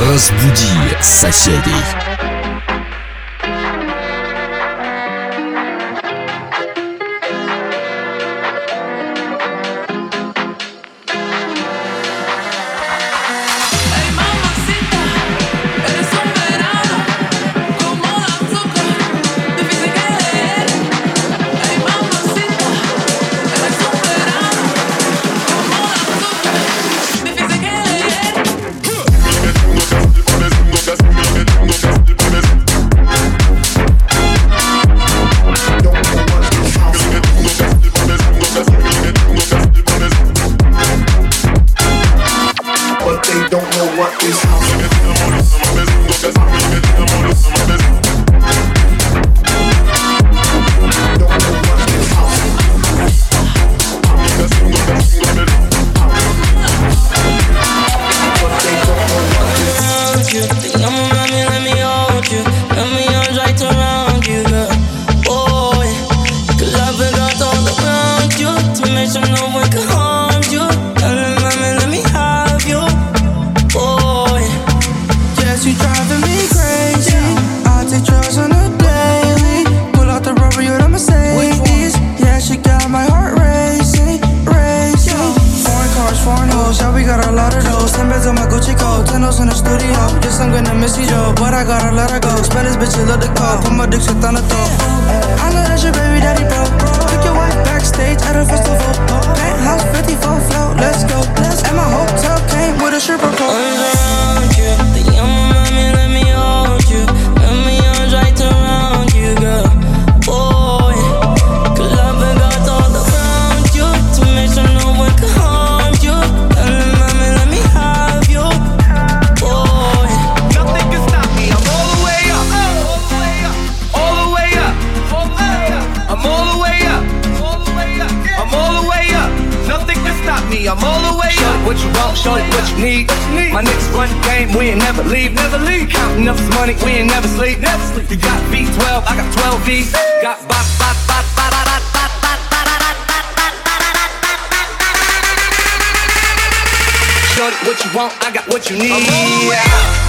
Разбуди соседей. Yeah, we got a lot of those. Ten beds on my Gucci coat, ten in the studio. Yes, I'm gonna miss you, Joe, but I gotta let her go. Spend this bitch, you love the call. Put my dick shit on the throat. I know that's your baby daddy, bro. Took your wife backstage at a festival. Penthouse 54 float, let's go. And my hotel came with a stripper pole. Need. My niggas run the game, we ain't never leave, never leave. Counting up this money, we ain't never sleep, never sleep. You got V12, I got 12 V's. Got bop, bop, bop, bop, bop, bop, bop, bop, bop, bop, bop, bop, bop, bop, bop, bop. Shorty, what you want, I got what you need.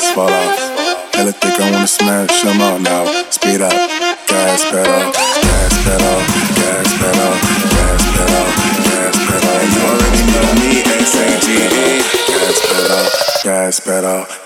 lights fall off. Hella thick, I wanna smash them out now. Speed up, gas pedal, gas pedal, gas pedal, gas pedal, gas pedal. You already know me, SNGE. Gas pedal, gas pedal.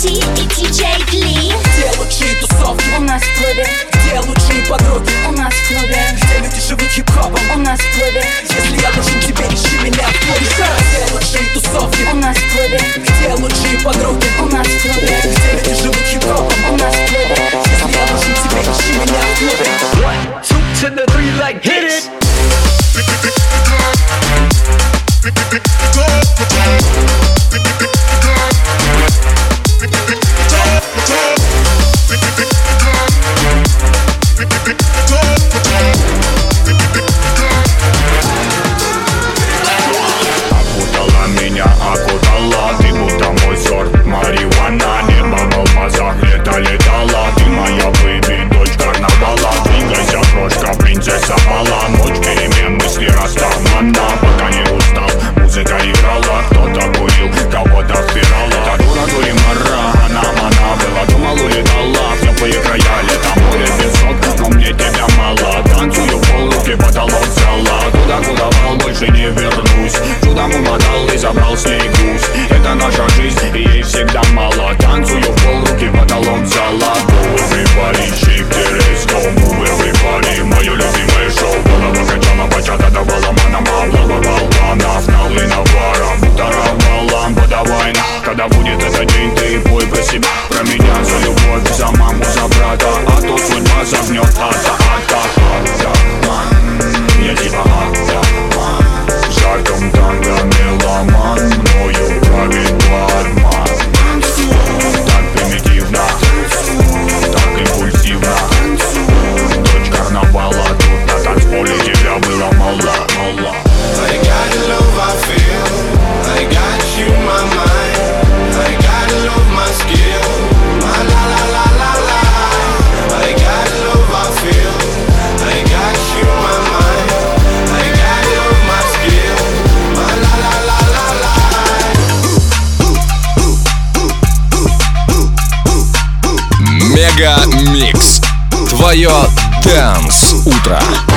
Ти и диджей Гли Где лучшие тусовки? У нас в клубе Где лучшие подруги? У нас в клубе Где люди живут хип-хопом? У нас в клубе Если я нужен тебе, ищи меня в клубе Где лучшие тусовки? У нас в клубе Где лучшие подруги? Dance утро.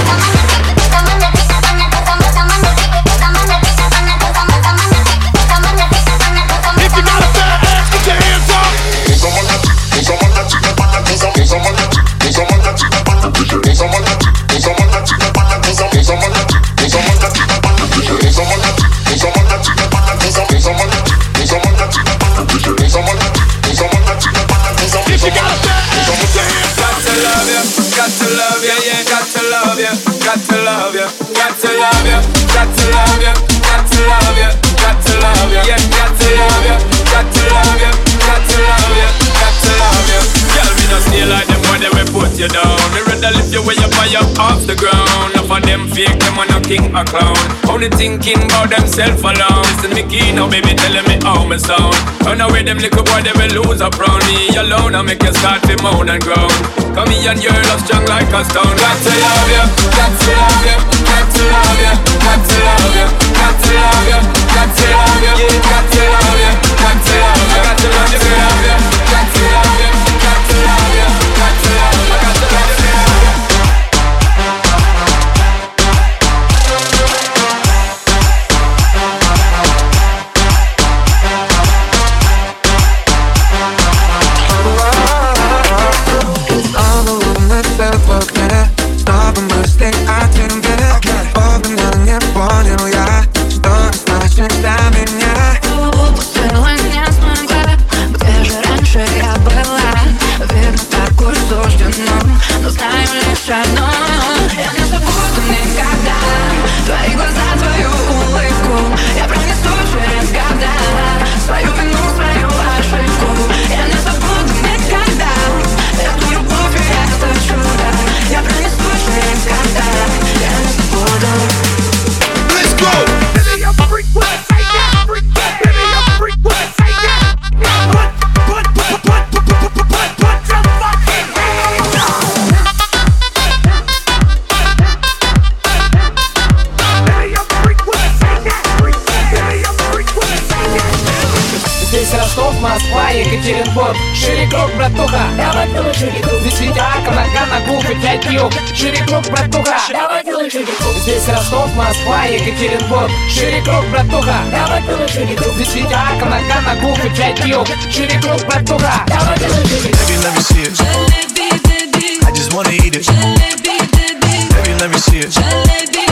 the ground. Enough for them fake, them are not king or clown. Only thinking about themself alone. Listen, me key now, baby, telling me how me sound. Run away, them little boy, they will lose a round me alone. I make you start to moan and groan. Come here and you're love strong like a stone. Got to love you, got to love you, got to love you, got to love you, got to love you, got to love you, got to love you, got to love you, got to love you, got to love you. IQ Шире братуха, давай пилы шире Здесь Ростов, Москва, Екатеринбург. Шире круг, братуха, давай пилы шире Здесь Витяка, Нагана, Гуф и IQ Шире братуха, давай пилы шире Baby, let me see it. Jalebi, I just wanna eat it. Jalebi, Baby, let me see it. Jalebi,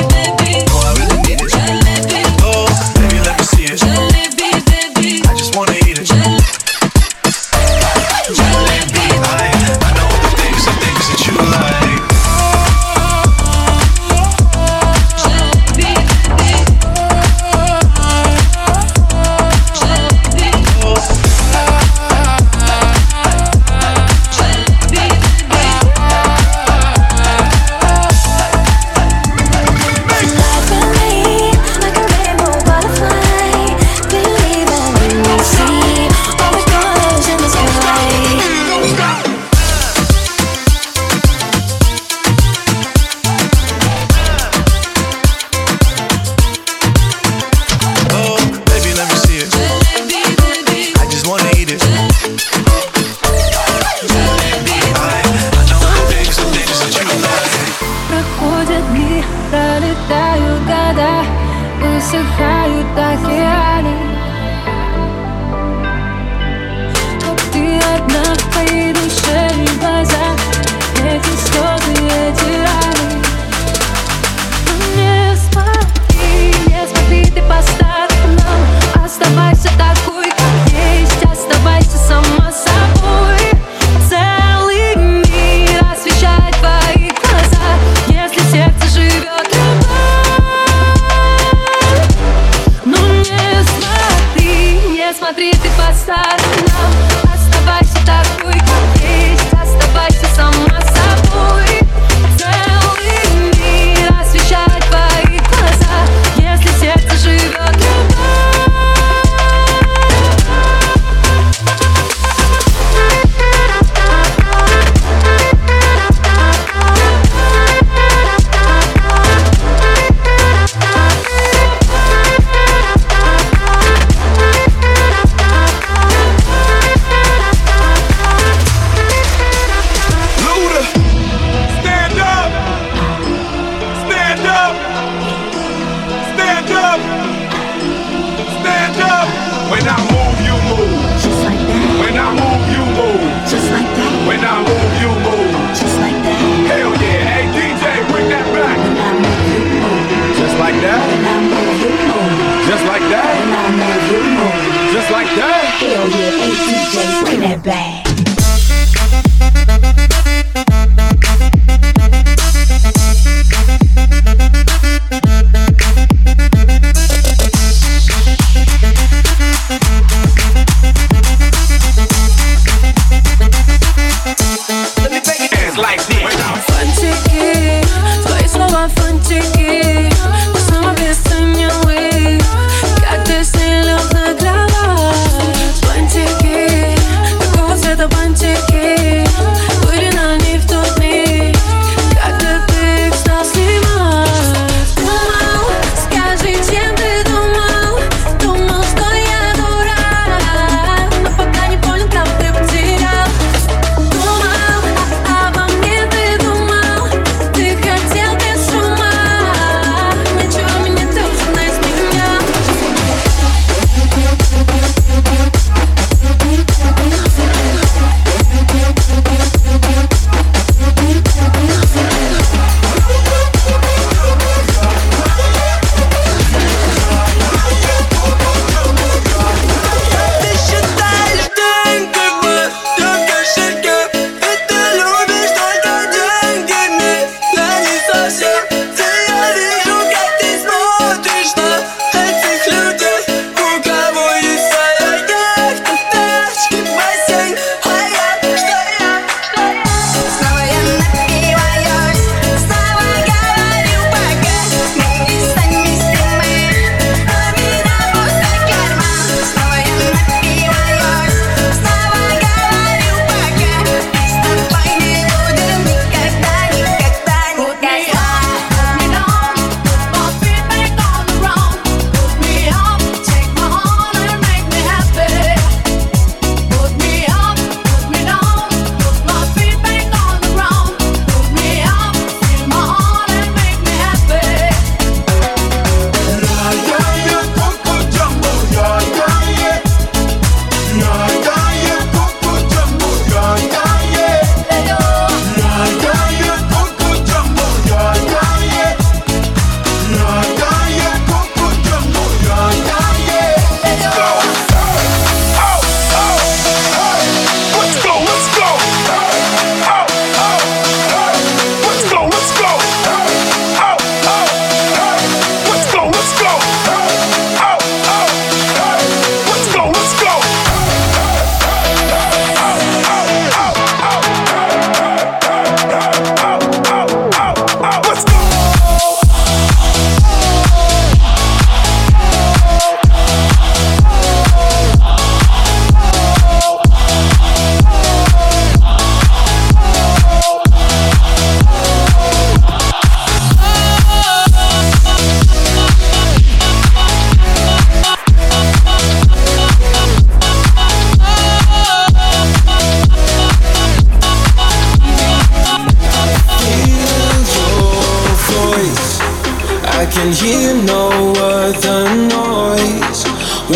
hear no other noise.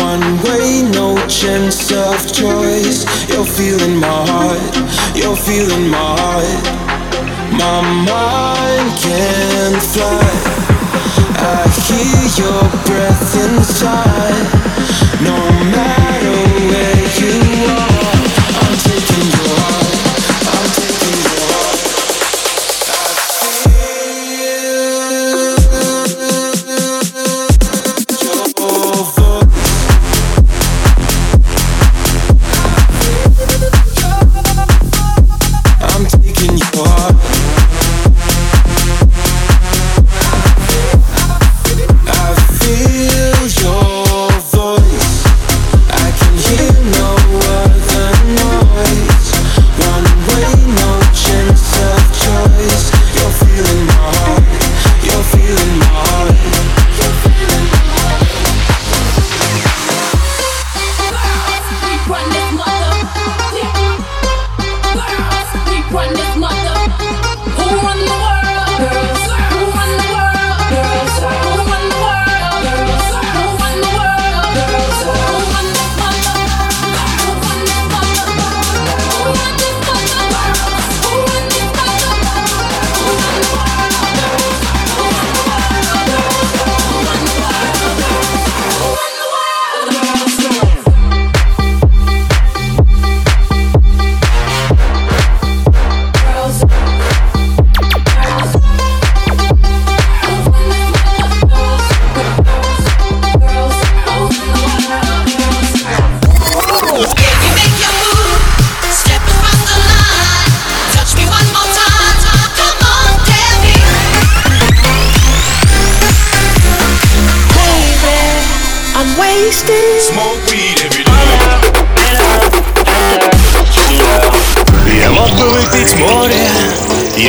One way, no chance of choice. You're feeling my heart, you're feeling my heart. My mind can't fly. I hear your breath inside.